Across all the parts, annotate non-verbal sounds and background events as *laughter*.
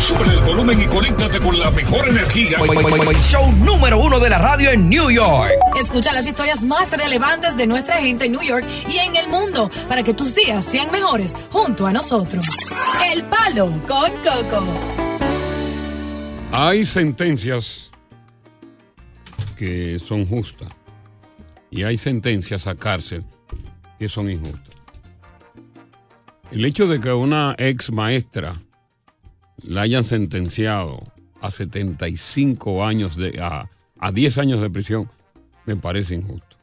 Sube el volumen y conéctate con la mejor energía. Show número uno de la radio en New York. Escucha las historias más relevantes de nuestra gente en New York y en el mundo para que tus días sean mejores junto a nosotros. El Palo con Coco. Hay sentencias que son justas y hay sentencias a cárcel que son injustas. El hecho de que una ex maestra la hayan sentenciado a 75 años de a, a 10 años de prisión me parece injusto.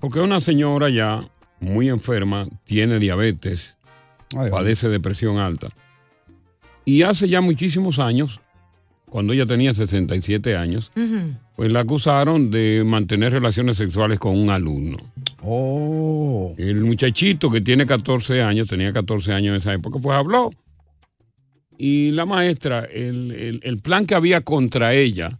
Porque una señora ya muy enferma, tiene diabetes, padece depresión alta. Y hace ya muchísimos años, cuando ella tenía 67 años, pues la acusaron de mantener relaciones sexuales con un alumno. Oh. El muchachito que tiene 14 años, tenía 14 años en esa época, pues habló. Y la maestra, el, el- el plan que había contra ella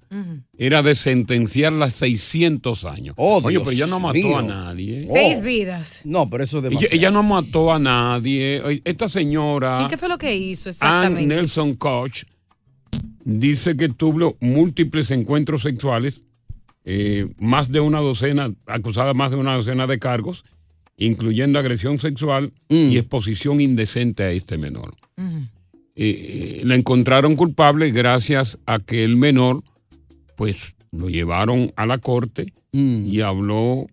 era de sentenciarla a 600 años. Oh, Oye, Dios pero ella no mató mío. a nadie. Seis vidas. No, pero eso es Ella, demasiado. ella no mató a nadie. Esta señora, ¿Y qué fue lo que hizo Ann exactamente? Nelson Koch, dice que tuvo múltiples encuentros sexuales, eh, más de una docena, acusada de más de una docena de cargos, incluyendo agresión sexual Mm. y exposición indecente a este menor. Eh, eh, la encontraron culpable gracias a que el menor, pues, lo llevaron a la corte Mm. y habló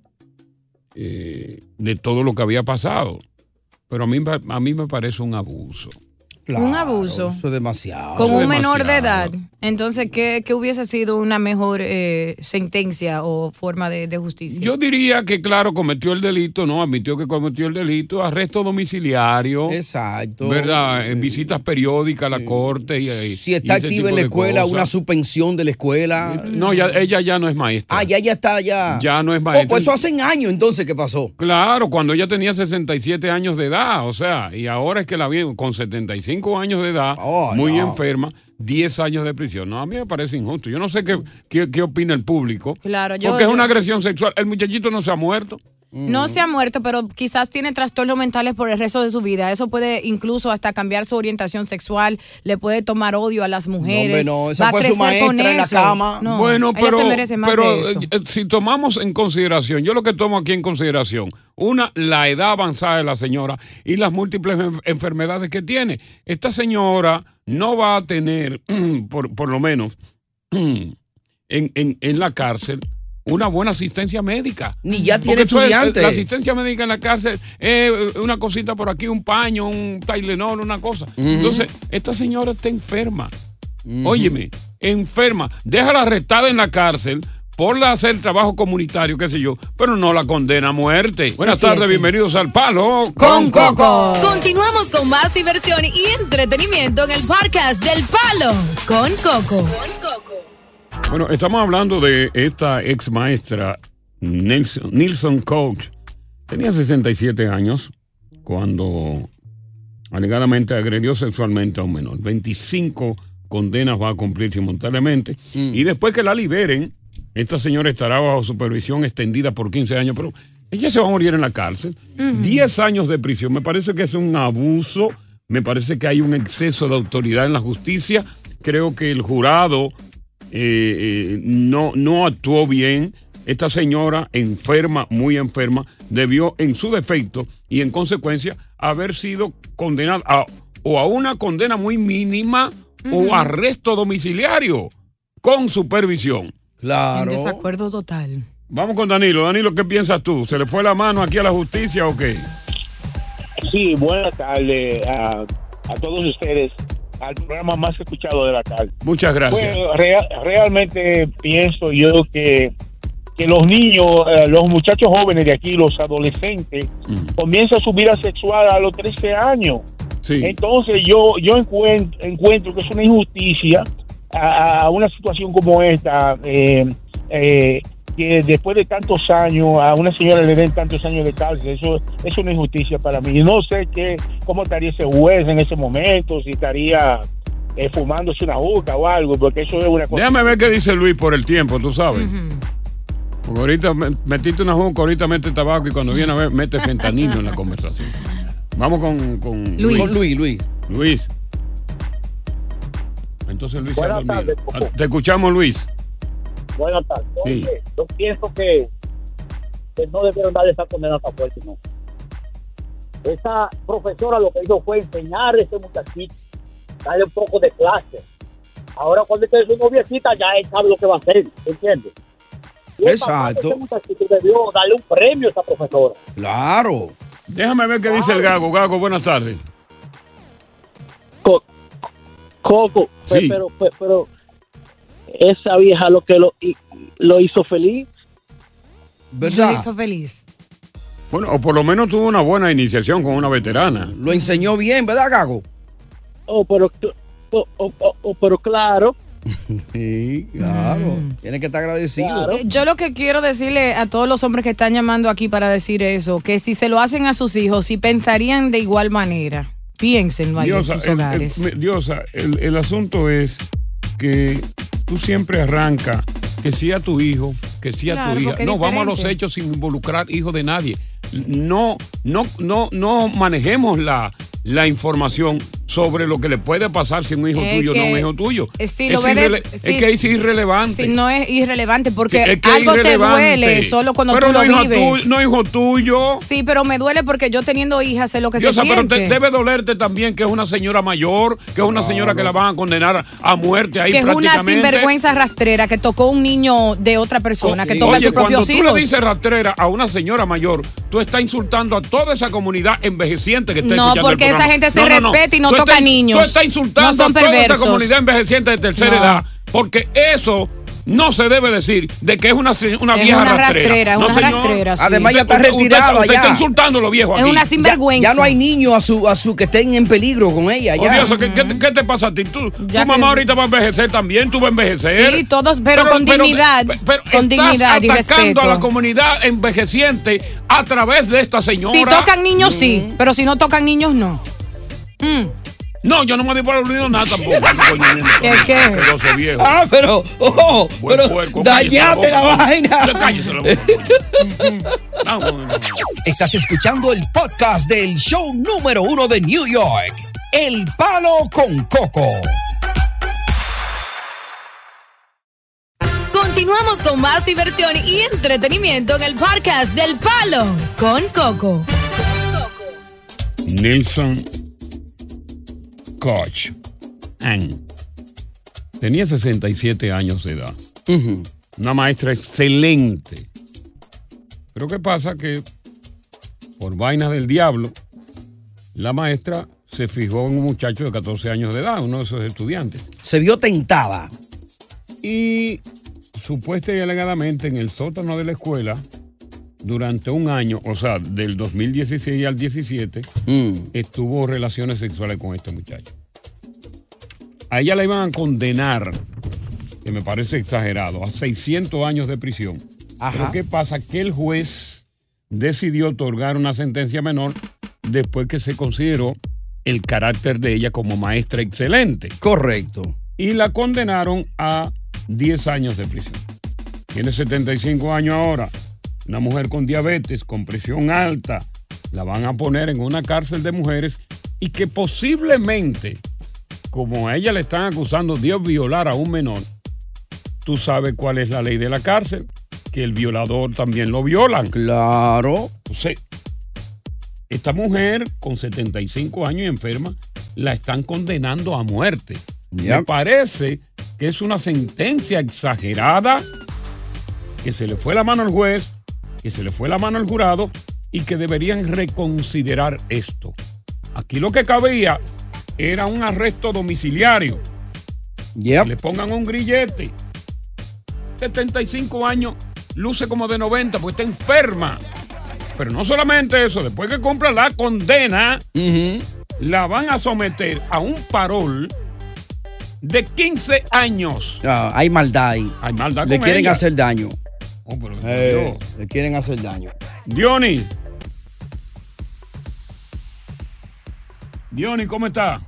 eh, de todo lo que había pasado. Pero a mí, a mí me parece un abuso. Claro, Un abuso. Eso es demasiado. Con un menor de edad. Entonces, ¿qué, qué hubiese sido una mejor eh, sentencia o forma de, de justicia? Yo diría que, claro, cometió el delito, ¿no? Admitió que cometió el delito, arresto domiciliario. Exacto. ¿Verdad? En visitas periódicas a la corte. Y, y- Si está y activa en la escuela, cosas. una suspensión de la escuela. No, ya, ella ya no es maestra. Ah, ya, ya está, ya. Ya no es Oh, maestra. pues eso hace años entonces que pasó. Claro, cuando ella tenía 67 años de edad, o sea, y ahora es que la vi con 75 años de edad, Oh, muy no. enferma, 10 años de prisión. No, a mí me parece injusto. Yo no sé qué, qué, qué opina el público. Claro, yo- Porque es una agresión sexual. El muchachito no se ha muerto. No se ha muerto, pero quizás tiene trastornos mentales por el resto de su vida. Eso puede incluso hasta cambiar su orientación sexual, le puede tomar odio a las mujeres. No, no, esa va a fue su con maestra en la eso. cama. No, bueno, ella pero, se merece más pero de eso. eh, si tomamos en consideración, yo lo que tomo aquí en consideración, una, la edad avanzada de la señora y las múltiples en- enfermedades que tiene. Esta señora no va a tener, *clears throat* por, por lo menos, *clears throat* en, en- en la cárcel, una buena asistencia médica. Ni ya Porque tiene es- estudiantes. la asistencia médica en la cárcel es una cosita por aquí, un paño, un Tylenol, una cosa. Entonces, esta señora está enferma. Óyeme, enferma. Déjala arrestada en la cárcel por la hacer trabajo comunitario, qué sé yo, pero no la condena a muerte. Buenas tardes, bienvenidos al Palo con Coco. Continuamos con más diversión y entretenimiento en el podcast del Palo con Coco. Bueno, estamos hablando de esta ex maestra, Nelson, Nilson Coach. Tenía 67 años cuando alegadamente agredió sexualmente a un menor. 25 condenas va a cumplir simultáneamente. Y después que la liberen, esta señora estará bajo supervisión extendida por 15 años, pero ella se va a morir en la cárcel. 10 años de prisión. Me parece que es un abuso, me parece que hay un exceso de autoridad en la justicia. Creo que el jurado eh, eh, no, no actuó bien. Esta señora, enferma, muy enferma, debió en su defecto y en consecuencia haber sido condenada a- o a una condena muy mínima o arresto domiciliario con supervisión. En Claro. desacuerdo total. Vamos con Danilo. Danilo, ¿qué piensas tú? ¿Se le fue la mano aquí a la justicia o qué? Sí, buenas tardes a, a todos ustedes, al programa más escuchado de la tarde. Muchas gracias. Realmente pienso yo que que los niños, eh, los muchachos jóvenes de aquí, los adolescentes, comienzan su vida sexual a los 13 años. Entonces yo yo encuentro, encuentro que es una injusticia a, a una situación como esta, eh, eh, que después de tantos años a una señora le den tantos años de cárcel, eso es una injusticia para mí. Y no sé qué, cómo estaría ese juez en ese momento, si estaría eh, fumándose una boca o algo, porque eso es una cosa. Déjame ver qué dice Luis por el tiempo, tú sabes. Porque ahorita me- metiste una juca, ahorita mete tabaco y cuando viene a ver, mete fentanilo en la conversación. Vamos con, con Luis. Con Luis, Luis. Luis. Entonces Luis se ha Buenas dormido. tardes, Ah, Te escuchamos, Luis. Buenas tardes. Sí. Oye, yo pienso que, que no debieron darle esa condena tan fuerte, no. Esa profesora lo que hizo fue enseñar a ese muchachito, darle un poco de clase. Ahora cuando esté su noviecita ya él sabe lo que va a hacer, ¿entiendes? Y Exacto. Ese debió darle un premio a esa profesora. Claro. Déjame ver qué dice el Gago. Gago, buenas tardes. Coco, Sí. pero, pe- pero esa vieja lo que lo, lo hizo feliz. ¿Verdad? Lo hizo feliz. Bueno, o por lo menos tuvo una buena iniciación con una veterana. Lo enseñó bien, ¿verdad, Gago? Oh, pero, oh, oh, oh, oh, pero claro. *laughs* Sí, claro. Tiene que estar agradecido. Eh, Yo lo que quiero decirle a todos los hombres que están llamando aquí para decir eso, que si se lo hacen a sus hijos, si pensarían de igual manera, piénsenlo ahí Diosa, en sus el, el- hogares. me- Diosa, el, el asunto es que tú siempre arrancas que sí a tu hijo, que sí a Claro, tu hija. porque es No, vamos a los diferente. hechos sin involucrar hijos de nadie. No, no, no, no manejemos la, la información sobre lo que le puede pasar si un hijo Es tuyo no que- un hijo tuyo. si es, lo ves sí, es que es irrelevante. Si no es irrelevante, porque Sí, es que es algo te duele solo cuando Pero tú no lo hijo vives. tu- no hijo tuyo. Sí, pero me duele porque yo teniendo hijas sé lo que Diosa, se pero siente. te- debe dolerte también que es una señora mayor, que es una señora que la van a condenar a muerte ahí que es una sinvergüenza rastrera que tocó un niño de otra persona, que toca a Oye, sus cuando propios tú hijos. le dices rastrera a una señora mayor, tú estás insultando a toda esa comunidad envejeciente que está No, escuchando el porque esa gente se respeta y no Tú toca estás- niños. Tú estás insultando No son a toda esa comunidad envejeciente de tercera No. edad, porque eso no se debe decir de que es una, una Es vieja una rastrera. rastrera, No, una señor. rastrera, sí. Además, ya está usted ya. está insultando a los viejos Es aquí. una sinvergüenza. Ya, ya no hay niños a su, a su que estén en peligro con ella. Oh, Ya. Dios, ¿qué, qué- qué te pasa a ti? Tú, tu Ya mamá que- ahorita va a envejecer también, tú vas a envejecer. Sí, todos, pero con dignidad, pero con estás dignidad y atacando respeto. a la comunidad envejeciente a través de esta señora. Si tocan niños, sí, pero si no tocan niños, no. Mm. No, yo no me di por aludido nada tampoco. *laughs* ¿Qué, qué? Viejo. Ah, pero, oh, Buen pero puerco, cállese dañate la, boca. vaina. Cállese la boca. *laughs* Vamos. Estás escuchando el podcast del show número uno de New York, El Palo con Coco. Continuamos con más diversión y entretenimiento en el podcast del Palo con Coco. Nelson Koch. Ann. Tenía 67 años de edad. Una maestra excelente. Pero ¿qué pasa? Que por vainas del diablo, la maestra se fijó en un muchacho de 14 años de edad, uno de esos estudiantes. Se vio tentada. Y supuesta y alegadamente en el sótano de la escuela, durante un año, o sea, del 2016 al 17, estuvo relaciones sexuales con este muchacho. A ella la iban a condenar, que me parece exagerado, a 600 años de prisión. Ajá. Pero ¿qué pasa? Que el juez decidió otorgar una sentencia menor después que se consideró el carácter de ella como maestra excelente. Correcto. Y la condenaron a 10 años de prisión. Tiene 75 años ahora. Una mujer con diabetes, con presión alta, la van a poner en una cárcel de mujeres y que posiblemente, como a ella le están acusando de violar a un menor, tú sabes cuál es la ley de la cárcel, que el violador también lo violan. Claro. Entonces, esta mujer con 75 años y enferma, la están condenando a muerte. Me parece que es una sentencia exagerada, que se le fue la mano al juez, que se le fue la mano al jurado y que deberían reconsiderar esto. Aquí lo que cabía era un arresto domiciliario. Que le pongan un grillete. 75 años luce como de 90, pues está enferma. Pero no solamente eso, después que cumpla la condena, la van a someter a un parol de 15 años. Ah, hay maldad ahí. Hay maldad Le con quieren ella. hacer daño. Oh, pero Eh, le quieren hacer daño. Diony. Diony, ¿cómo está?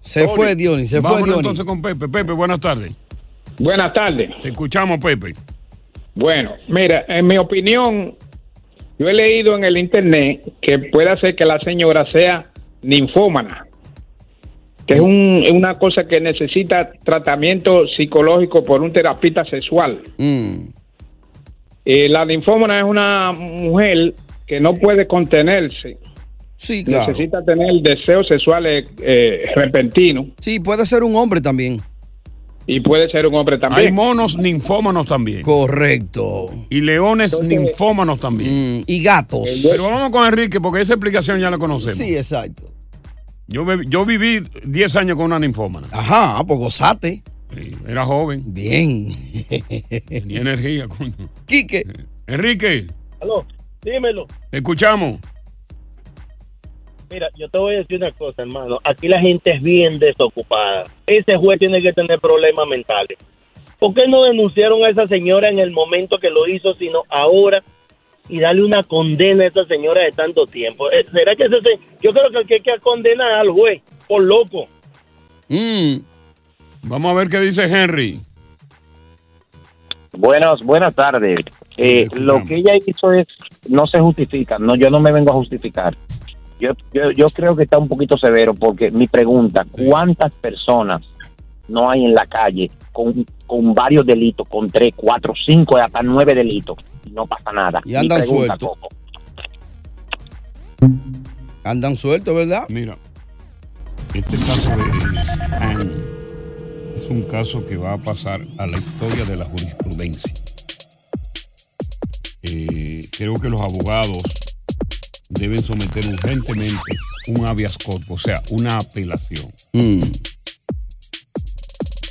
Se fue Diony, se fue Vámonos Diony. entonces con Pepe. Pepe, buenas tardes. Buenas tardes. Te escuchamos, Pepe. Bueno, mira, en mi opinión, yo he leído en el internet que puede ser que la señora sea ninfómana, que es un- una cosa que necesita tratamiento psicológico por un terapista sexual. Mm. Eh, la ninfómana es una mujer que no puede contenerse. Sí, claro. Necesita tener deseos sexuales eh, repentinos. Sí, puede ser un hombre también. Y puede ser un hombre también. Hay monos ninfómanos también. Correcto. Y leones ninfómanos también. y gatos. Pero vamos con Enrique, porque esa explicación ya la conocemos. Sí, exacto. Yo, yo viví 10 años con una ninfómana. Ajá, pues gozate. Sí, era joven. Bien. Tenía energía, coño. Quique. Enrique, Aló, dímelo. te escuchamos. Mira, yo te voy a decir una cosa, hermano. Aquí la gente es bien desocupada. Ese juez tiene que tener problemas mentales. ¿Por qué no denunciaron a esa señora en el momento que lo hizo, sino ahora y darle una condena a esa señora de tanto tiempo? Eh, ¿Será que ese se- yo creo que el que hay que condenar al juez por loco? Mm. Vamos a ver qué dice Henry. Buenas, buenas tardes. Eh, lo que ella hizo es, no se justifica, no, yo no me vengo a justificar. Yo, yo, yo creo que está un poquito severo porque mi pregunta, ¿cuántas personas no hay en la calle con, con varios delitos, con tres, cuatro, cinco, hasta nueve delitos y no pasa nada? Y andan sueltos. Andan sueltos, ¿verdad? Mira, este caso de Anne es un caso que va a pasar a la historia de la jurisprudencia. Eh, creo que los abogados deben someter urgentemente un habeas corpus, o sea, una apelación. Mm.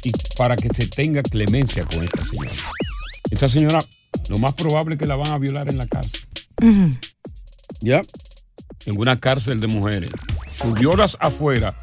Y para que se tenga clemencia con esta señora. Esta señora, lo más probable es que la van a violar en la cárcel. ¿Ya? En una cárcel de mujeres. Tú violas afuera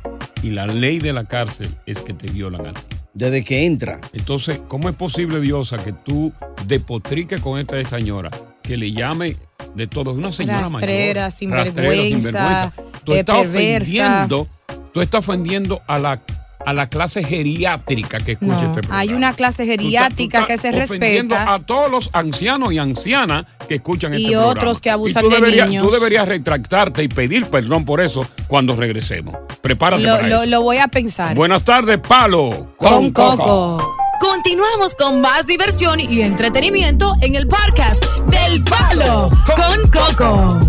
y la ley de la cárcel es que te violan a ti. Desde que entra. Entonces, ¿cómo es posible, Diosa, que tú depotriques con esta señora, que le llame de todo? Una señora Rastrera, mayor. sinvergüenza, Tú eh, estás perversa. ofendiendo, tú estás ofendiendo a la, a la clase geriátrica que escucha No, este programa. hay una clase geriátrica que se respeta. a todos los ancianos y ancianas que escuchan Y este otros programa. que abusan Y tú de deberías, niños. Tú deberías retractarte y pedir perdón por eso cuando regresemos. Prepárate Lo, para lo- eso. lo voy a pensar. Buenas tardes, Palo. Con Coco. Continuamos con más diversión y entretenimiento en el podcast del Palo con Coco.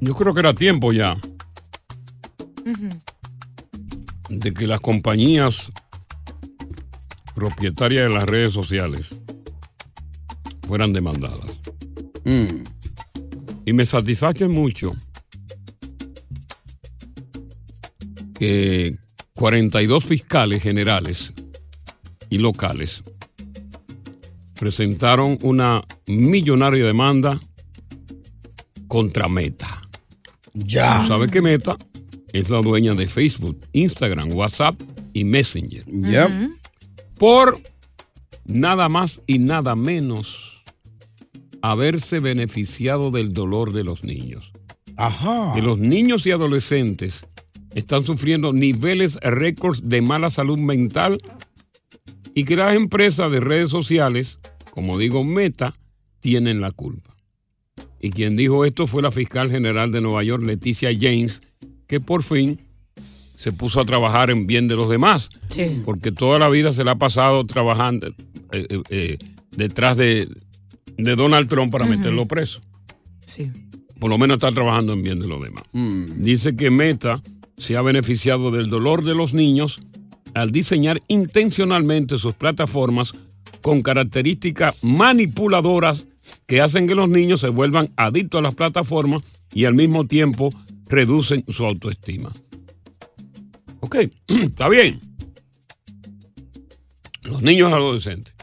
Yo creo que era tiempo ya de que las compañías propietarias de las redes sociales fueran demandadas. Mm. Y me satisface mucho que 42 fiscales generales y locales presentaron una millonaria demanda contra Meta. Ya. ¿Sabe que Meta es la dueña de Facebook, Instagram, WhatsApp y Messenger? Yep. Por nada más y nada menos haberse beneficiado del dolor de los niños. Ajá. Que los niños y adolescentes están sufriendo niveles récords de mala salud mental y que las empresas de redes sociales, como digo Meta, tienen la culpa. Y quien dijo esto fue la fiscal general de Nueva York, Leticia James, que por fin se puso a trabajar en bien de los demás. Sí. Porque toda la vida se la ha pasado trabajando eh, eh, eh, detrás de, de Donald Trump para meterlo preso. Sí. Por lo menos está trabajando en bien de los demás. Dice que Meta se ha beneficiado del dolor de los niños al diseñar intencionalmente sus plataformas con características manipuladoras que hacen que los niños se vuelvan adictos a las plataformas y al mismo tiempo reducen su autoestima. Ok, *clears throat* está bien. Los niños y adolescentes.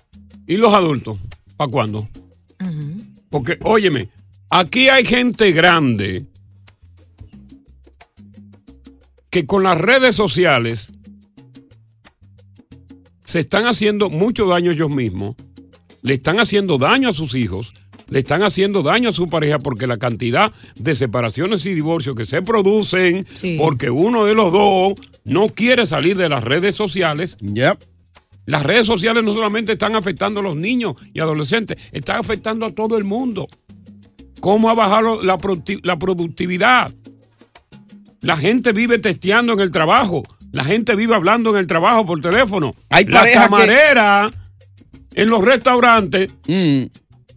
¿Y los adultos? ¿Para cuándo? Porque, óyeme, aquí hay gente grande que con las redes sociales se están haciendo mucho daño ellos mismos, le están haciendo daño a sus hijos, le están haciendo daño a su pareja porque la cantidad de separaciones y divorcios que se producen porque uno de los dos no quiere salir de las redes sociales. Las redes sociales no solamente están afectando a los niños y adolescentes, están afectando a todo el mundo. ¿Cómo ha bajado la, producti- la productividad? La gente vive testeando en el trabajo. La gente vive hablando en el trabajo por teléfono. Hay la que- camarera en los restaurantes, Mm.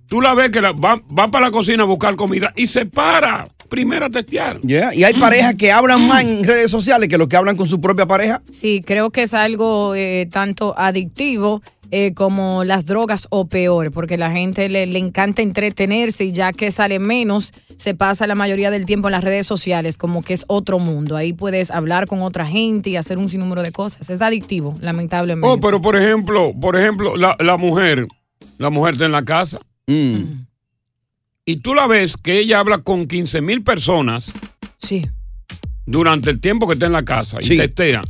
tú la ves que la- va, va para la cocina a buscar comida y se para primero a testear. Yeah, Y hay parejas que hablan más en redes sociales que lo que hablan con su propia pareja. Sí, creo que es algo eh, tanto adictivo eh, como las drogas o peor, porque la gente le, le encanta entretenerse y ya que sale menos, se pasa la mayoría del tiempo en las redes sociales, como que es otro mundo. Ahí puedes hablar con otra gente y hacer un sinnúmero de cosas. Es adictivo, lamentablemente. Oh, pero por ejemplo, por ejemplo, la, la mujer, la mujer está en la casa. Y tú la ves que ella habla con 15 mil personas. Sí. Durante el tiempo que está en la casa y Sí. testea.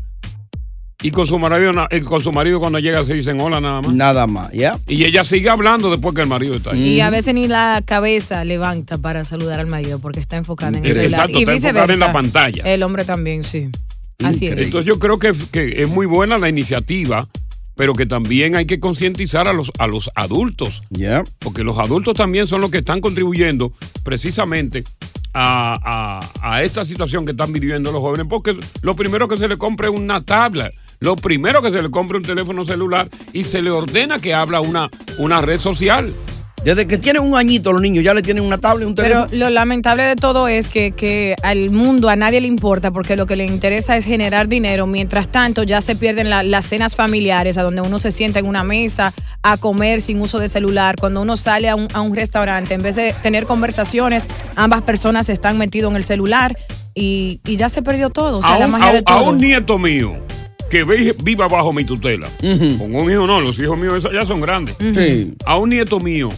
Y con su marido, con su marido cuando llega se dicen hola nada más. Nada más, ¿ya? Y ella sigue hablando después que el marido está ahí. Y a veces ni la cabeza levanta para saludar al marido porque está enfocada en el Exacto, celular. y está enfocada en la pantalla. El hombre también, sí. Así es. Entonces yo creo que, que es muy buena la iniciativa, pero que también hay que concientizar a los, a los adultos. Porque los adultos también son los que están contribuyendo precisamente a, a- a esta situación que están viviendo los jóvenes. Porque lo primero que se le compra es una tabla. Lo primero que se le compra es un teléfono celular y se le ordena que habla una, una red social. Desde que tienen un añito los niños ya le tienen una tablet, un Pero teléfono. lo lamentable de todo es que, que al mundo a nadie le importa porque lo que le interesa es generar dinero. Mientras tanto, ya se pierden la- las cenas familiares, a donde uno se sienta en una mesa a comer sin uso de celular. Cuando uno sale a un, a un restaurante, en vez de tener conversaciones, ambas personas están metidos en el celular y, y ya se perdió todo. O sea, a, la un, magia a- de a todo. un nieto mío que ve- viva bajo mi tutela. Con un hijo no, los hijos míos esos ya son grandes. Sí. A un nieto mío,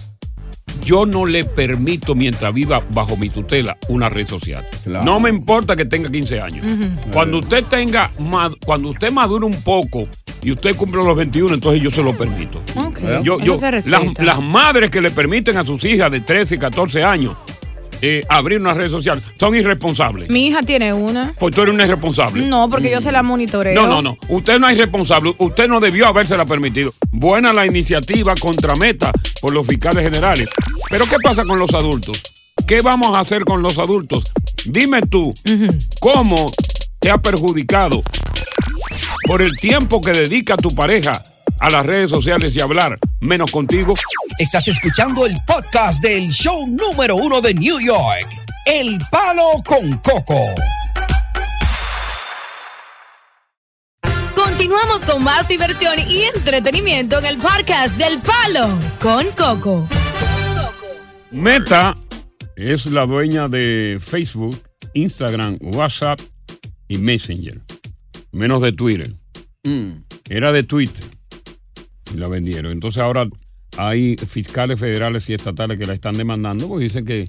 yo no le permito mientras viva bajo mi tutela una red social. No me importa que tenga 15 años. Cuando usted tenga, cuando usted madure un poco y usted cumple los 21, entonces yo se lo permito. Ok, Yo, yo, se las, las madres que le permiten a sus hijas de 13 y 14 años eh, abrir una red social son irresponsables. Mi hija tiene una. Pues tú eres una irresponsable. No, porque yo se la monitoreo. No, no, no. Usted no es irresponsable. Usted no debió habérsela permitido. Buena la iniciativa contra Meta por los fiscales generales. Pero ¿qué pasa con los adultos? ¿Qué vamos a hacer con los adultos? Dime tú, ¿cómo te ha perjudicado por el tiempo que dedica tu pareja a las redes sociales y hablar menos contigo? Estás escuchando el podcast del show número uno de New York, El Palo con Coco. Continuamos con más diversión y entretenimiento en el podcast del Palo con Coco. Meta es la dueña de Facebook, Instagram, WhatsApp y Messenger. Menos de Twitter. Era de Twitter. Y la vendieron. Entonces ahora hay fiscales federales y estatales que la están demandando porque dicen que,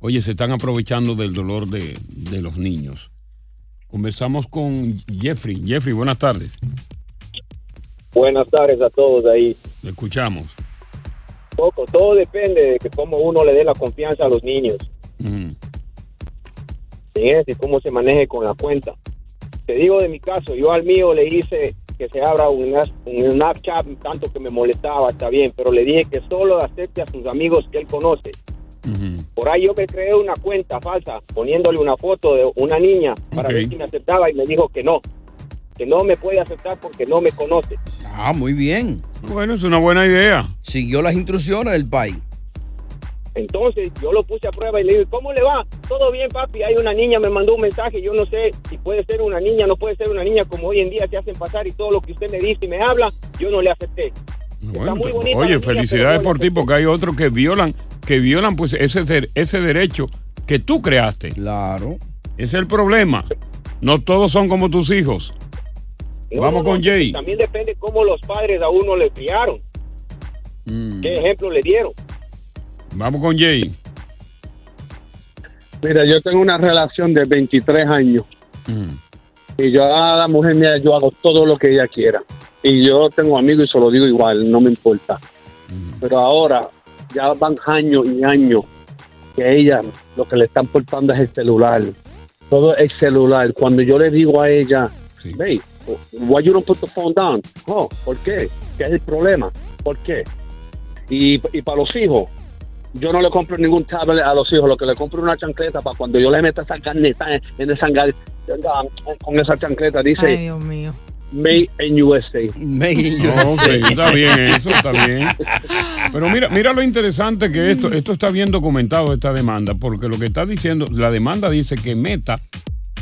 oye, se están aprovechando del dolor de, de los niños. Conversamos con Jeffrey. Jeffrey, buenas tardes. Buenas tardes a todos ahí. Le escuchamos. Poco, todo depende de que cómo uno le dé la confianza a los niños. Y cómo se maneje con la cuenta. Te digo de mi caso, yo al mío le hice que se abra un, un Snapchat, tanto que me molestaba, está bien, pero le dije que solo acepte a sus amigos que él conoce. Por ahí yo me creé una cuenta falsa, poniéndole una foto de una niña para ver si me aceptaba y me dijo que no, que no me puede aceptar porque no me conoce. Ah, muy bien. Bueno, es una buena idea. Siguió las instrucciones del país. Entonces yo lo puse a prueba y le digo, ¿cómo le va? Todo bien, papi. Hay una niña, me mandó un mensaje. Yo no sé si puede ser una niña, no puede ser una niña como hoy en día se hacen pasar y todo lo que usted me dice y me habla, yo no le acepté. Bueno, muy oye, niña, felicidades por ti, porque hay otros que violan, que violan pues ese, ese derecho que tú creaste. Claro. Ese es el problema. No todos son como tus hijos. No, Vamos no, con Jay. También depende cómo los padres a uno le criaron. ¿Qué ejemplo le dieron? Vamos con Jay. Mira, yo tengo una relación de 23 años. Y yo a la mujer mía, yo hago todo lo que ella quiera. Y yo tengo amigos y se lo digo igual, no me importa. Pero ahora ya van años y años que ella lo que le están portando es el celular. Todo es celular. Cuando yo le digo a ella, hey, why you don't put the phone down? Oh, ¿por qué? ¿Qué es el problema? ¿Por qué? Y, y para los hijos, yo no le compro ningún tablet a los hijos, lo que le compro es una chancleta para cuando yo le meta esa carneta en, en esa con esa chancleta dice Ay, Dios mío. Made in USA. Made in Ok, está bien eso, está bien. Pero mira, mira lo interesante que esto, esto está bien documentado, esta demanda, porque lo que está diciendo, la demanda dice que Meta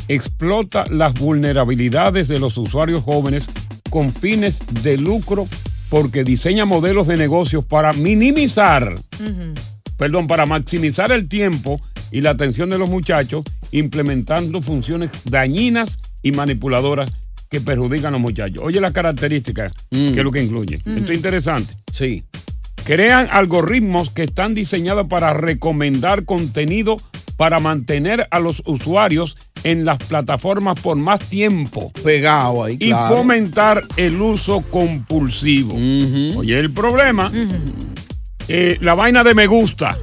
explota las vulnerabilidades de los usuarios jóvenes con fines de lucro porque diseña modelos de negocios para minimizar, perdón, para maximizar el tiempo y la atención de los muchachos, implementando funciones dañinas y manipuladoras que perjudican a los muchachos. Oye las características, que es lo que incluye. Mm. Esto es interesante. Sí. Crean algoritmos que están diseñados para recomendar contenido para mantener a los usuarios en las plataformas por más tiempo. Pegado ahí, Y claro. fomentar el uso compulsivo. Oye, el problema, eh, la vaina de me gusta.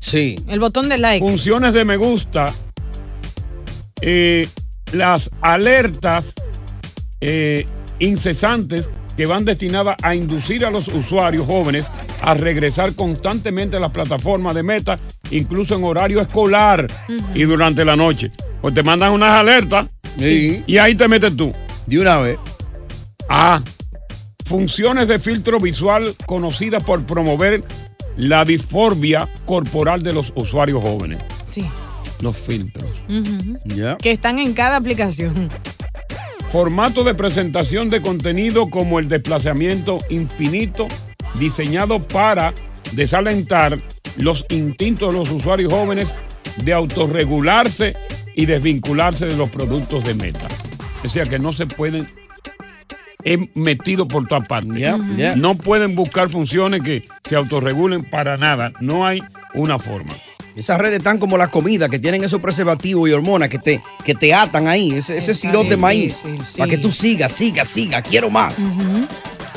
Sí. El botón de like. Funciones de me gusta. eh, las alertas eh, incesantes que van destinadas a inducir a los usuarios jóvenes a regresar constantemente a las plataformas de meta, incluso en horario escolar y durante la noche. Pues te mandan unas alertas Sí. y ahí te metes tú. De una vez. Ah, funciones de filtro visual conocidas por promover la disforbia corporal de los usuarios jóvenes. Sí. Los filtros. Ujú. Que están en cada aplicación. Formato de presentación de contenido como el desplazamiento infinito, diseñado para desalentar los instintos de los usuarios jóvenes de autorregularse y desvincularse de los productos de meta. O sea que no se pueden he metido por todas partes. Yeah, yeah. No pueden buscar funciones que se autorregulen para nada. No hay una forma. Esas redes están como la comida, que tienen esos preservativos y hormonas que te, que te atan ahí, ese, ese de maíz, sí. para que tú sigas, sigas, sigas, quiero más.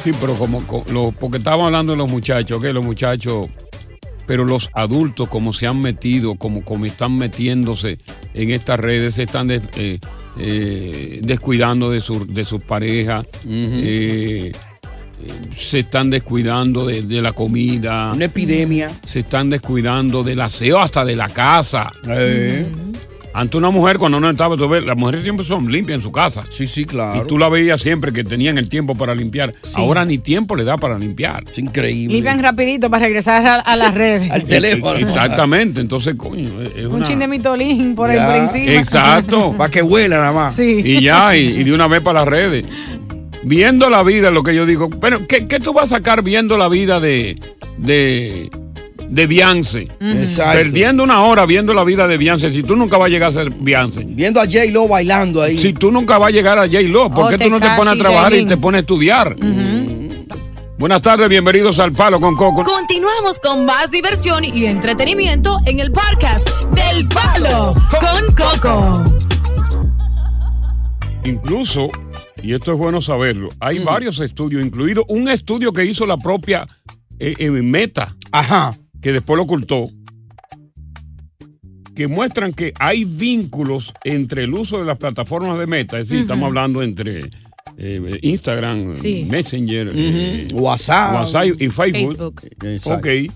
Sí, pero como co- lo- porque estábamos hablando de los muchachos, que los muchachos, pero los adultos como se han metido, como, como están metiéndose en estas redes, se están eh, eh, descuidando de, su- de sus parejas, eh, eh, se están descuidando de, de la comida. Una epidemia. Se están descuidando del aseo hasta de la casa. Eh. Antes una mujer cuando no estaba, tú ves, las mujeres siempre son limpias en su casa. Sí, sí, claro. Y tú la veías siempre que tenían el tiempo para limpiar. Sí. Ahora ni tiempo le da para limpiar. Es increíble. Limpian rapidito para regresar a, a las redes. Al teléfono. Exactamente. Entonces, coño, es- Un chin de mitolín por, ahí Ya. por encima. Exacto. *laughs* Para que huela nada más. Sí. Y ya, y, y de una vez para las redes. Viendo la vida, lo que yo digo. Pero, ¿qué, qué tú vas a sacar viendo la vida de, de, de Beyoncé? Exacto. Perdiendo una hora viendo la vida de Beyoncé, si tú nunca vas a llegar a ser Beyoncé. Viendo a J Lo bailando ahí. Si tú nunca vas a llegar a J-Lo, ¿por O qué tú no te pones a trabajar y te pones a estudiar? Buenas tardes, bienvenidos al Palo con Coco. Continuamos con más diversión y entretenimiento en el podcast del Palo con Coco. Incluso, y esto es bueno saberlo, hay varios estudios, incluido un estudio que hizo la propia eh, eh, Meta, Ajá. Que después lo ocultó, que muestran que hay vínculos entre el uso de las plataformas de Meta, es decir, estamos hablando entre eh, Instagram, Sí. Messenger, eh, WhatsApp. WhatsApp y Facebook. Facebook. Exacto. Ok.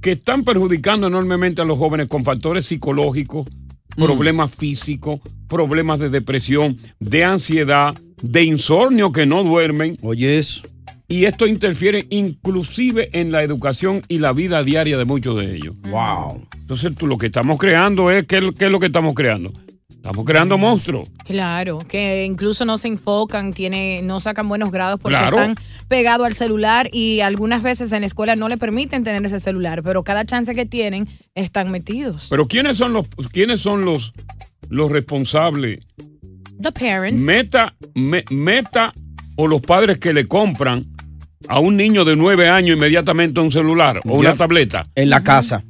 Que están perjudicando enormemente a los jóvenes con factores psicológicos, problemas físicos, problemas de depresión, de ansiedad, de insomnio que no duermen. Oye, eso. Y esto interfiere inclusive en la educación y la vida diaria de muchos de ellos. Wow. Entonces, tú, lo que estamos creando es, ¿qué, es lo- qué es lo que estamos creando? Estamos creando monstruos. Claro, que incluso no se enfocan, tiene, no sacan buenos grados porque Claro. están pegados al celular y algunas veces en la escuela no le permiten tener ese celular, pero cada chance que tienen están metidos. Pero ¿quiénes son los, quiénes son los, los responsables the parents. Meta, me- meta o los padres que le compran a un niño de nueve años inmediatamente un celular o una tableta. En la casa.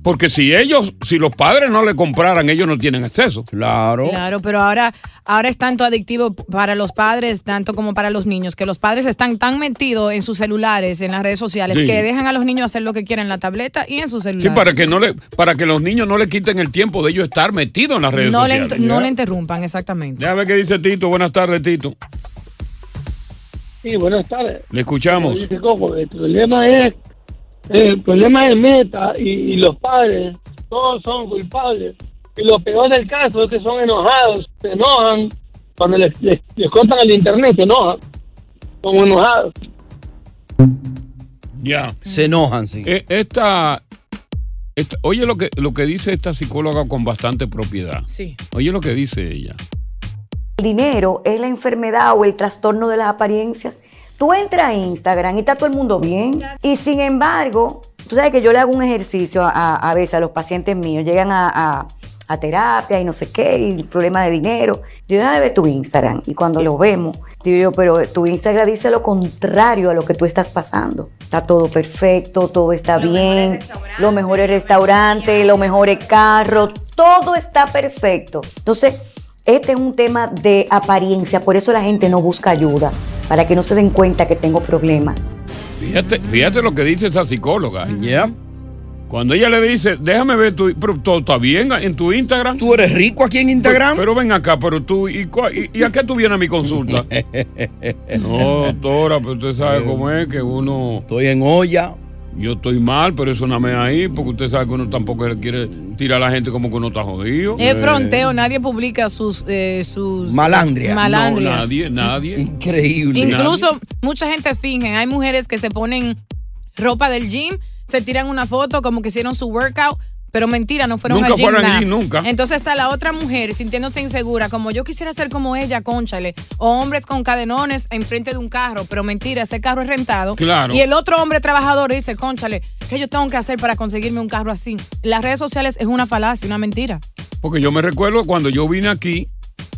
Porque si ellos, si los padres no le compraran, ellos no tienen acceso. Claro. Claro, pero ahora, ahora es tanto adictivo para los padres, tanto como para los niños, que los padres están tan metidos en sus celulares, en las redes sociales, Sí. que dejan a los niños hacer lo que quieren en la tableta y en su celular. Sí, para que no le, para que los niños no le quiten el tiempo de ellos estar metidos en las redes no le, sociales. int- no le interrumpan, exactamente. Déjame qué dice Tito. Buenas tardes, Tito. Sí, buenas tardes. Le escuchamos. Dice Coco, el problema es el problema es Meta y, y los padres, todos son culpables. Y lo peor del caso es que son enojados, se enojan cuando les, les, les cortan el internet, se enojan, como enojados. Ya. Se enojan, sí. Eh, Esta, esta- oye lo que, lo que dice esta psicóloga con bastante propiedad. Sí. Oye lo que dice ella. El dinero es la enfermedad o el trastorno de las apariencias. Tú entras a Instagram y está todo el mundo bien. Y sin embargo, tú sabes que yo le hago un ejercicio a, a veces a los pacientes míos. Llegan a, a- a terapia y no sé qué, y el problema de dinero. Yo déjame ver tu Instagram. Y cuando lo vemos, digo yo, pero tu Instagram dice lo contrario a lo que tú estás pasando. Está todo perfecto, todo está bien, los mejores restaurantes, los mejores carros, todo está perfecto. Entonces, este es un tema de apariencia, por eso la gente no busca ayuda, para que no se den cuenta que tengo problemas. Fíjate, fíjate lo que dice esa psicóloga. Cuando ella le dice, déjame ver tu, pero todo está bien en tu Instagram. ¿Tú eres rico aquí en Instagram? Pero, ven acá, pero tú, ¿y, y- y a qué tú vienes a mi consulta? *laughs* no, doctora, pero usted sabe cómo es que uno... Estoy en olla. Yo estoy mal, pero eso no me ahí, porque usted sabe que uno tampoco le quiere tirar a la gente como que uno está jodido. Es fronteo, nadie publica sus, eh, sus Malandria. malandrias. No, nadie, nadie. Increíble. Incluso mucha gente finge. Hay mujeres que se ponen ropa del gym, se tiran una foto como que hicieron su workout. Pero mentira, no fueron Nunca al gym. fueron al nada. gym, nunca. Entonces está la otra mujer sintiéndose insegura, como yo quisiera ser como ella, conchale. O hombres con cadenones enfrente de un carro, pero mentira, ese carro es rentado. Claro. Y el otro hombre trabajador dice, conchale, ¿qué yo tengo que hacer para conseguirme un carro así? Las redes sociales es una falacia, una mentira. Porque yo me recuerdo cuando yo vine aquí,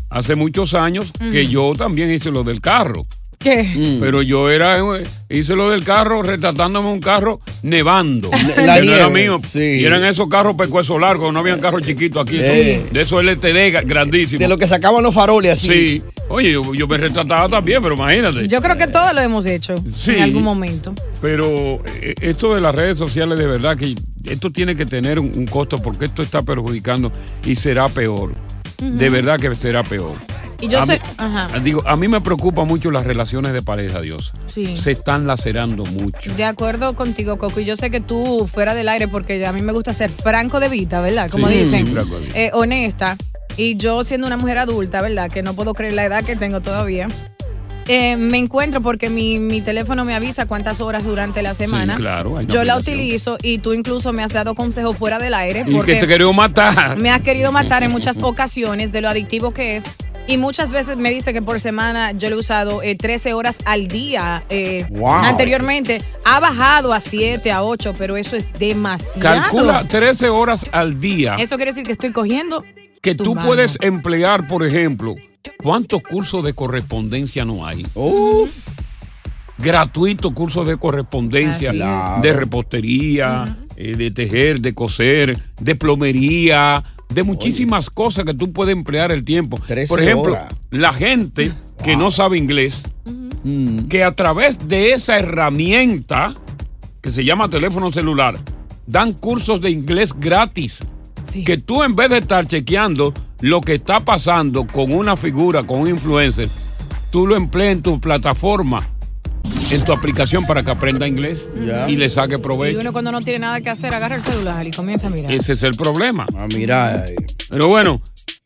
hace muchos años, que yo también hice lo del carro. ¿Qué? Pero yo era, eh, hice lo del carro retratándome un carro nevando. *laughs* La que no era nieve, mío. sí. Y eran esos carros pecuesos largos, no habían carros chiquitos aquí. Eh. De esos LTD grandísimos. De lo que sacaban los faroles así. Sí. Oye, yo, yo me retrataba también, pero imagínate. Yo creo que todos lo hemos hecho Sí. en algún momento. Pero eh, esto de las redes sociales, de verdad que esto tiene que tener un, un costo porque esto está perjudicando y será peor. De verdad que será peor. Y yo A sé. mí- Ajá. Digo, a mí me preocupan mucho las relaciones de pareja, Dios. Sí. Se están lacerando mucho. De acuerdo contigo, Coco. Y yo sé que tú fuera del aire, porque a mí me gusta ser franco de vida, ¿verdad? Como Sí, dicen. eh, honesta. Y yo siendo una mujer adulta, ¿verdad? Que no puedo creer la edad que tengo todavía. eh, me encuentro porque mi, mi teléfono me avisa cuántas horas durante la semana. claro, hay una Yo la utilizo y tú incluso me has dado consejos fuera del aire. Y porque que te quería matar. me has querido matar en *laughs* muchas ocasiones de lo adictivo que es. Y muchas veces me dice que por semana yo lo he usado eh, 13 horas al día. eh, Wow. Anteriormente ha bajado a 7, a 8, pero eso es demasiado. Calcula 13 horas al día Eso quiere decir que estoy cogiendo. que tú puedes emplear, por ejemplo, ¿cuántos cursos de correspondencia no hay? Gratuitos cursos de correspondencia, de repostería, eh, de tejer, de coser, de plomería, de muchísimas cosas que tú puedes emplear el tiempo. 13 Por ejemplo, horas. la gente que no sabe inglés, Mm. que a través de esa herramienta que se llama teléfono celular, dan cursos de inglés gratis. Que tú en vez de estar chequeando lo que está pasando con una figura, con un influencer, tú lo empleas en tu plataforma, en tu aplicación para que aprenda inglés y le saque Y provecho. uno cuando no tiene nada que hacer agarra el celular y comienza a mirar. Ese es el problema. Ah, mira. Pero bueno,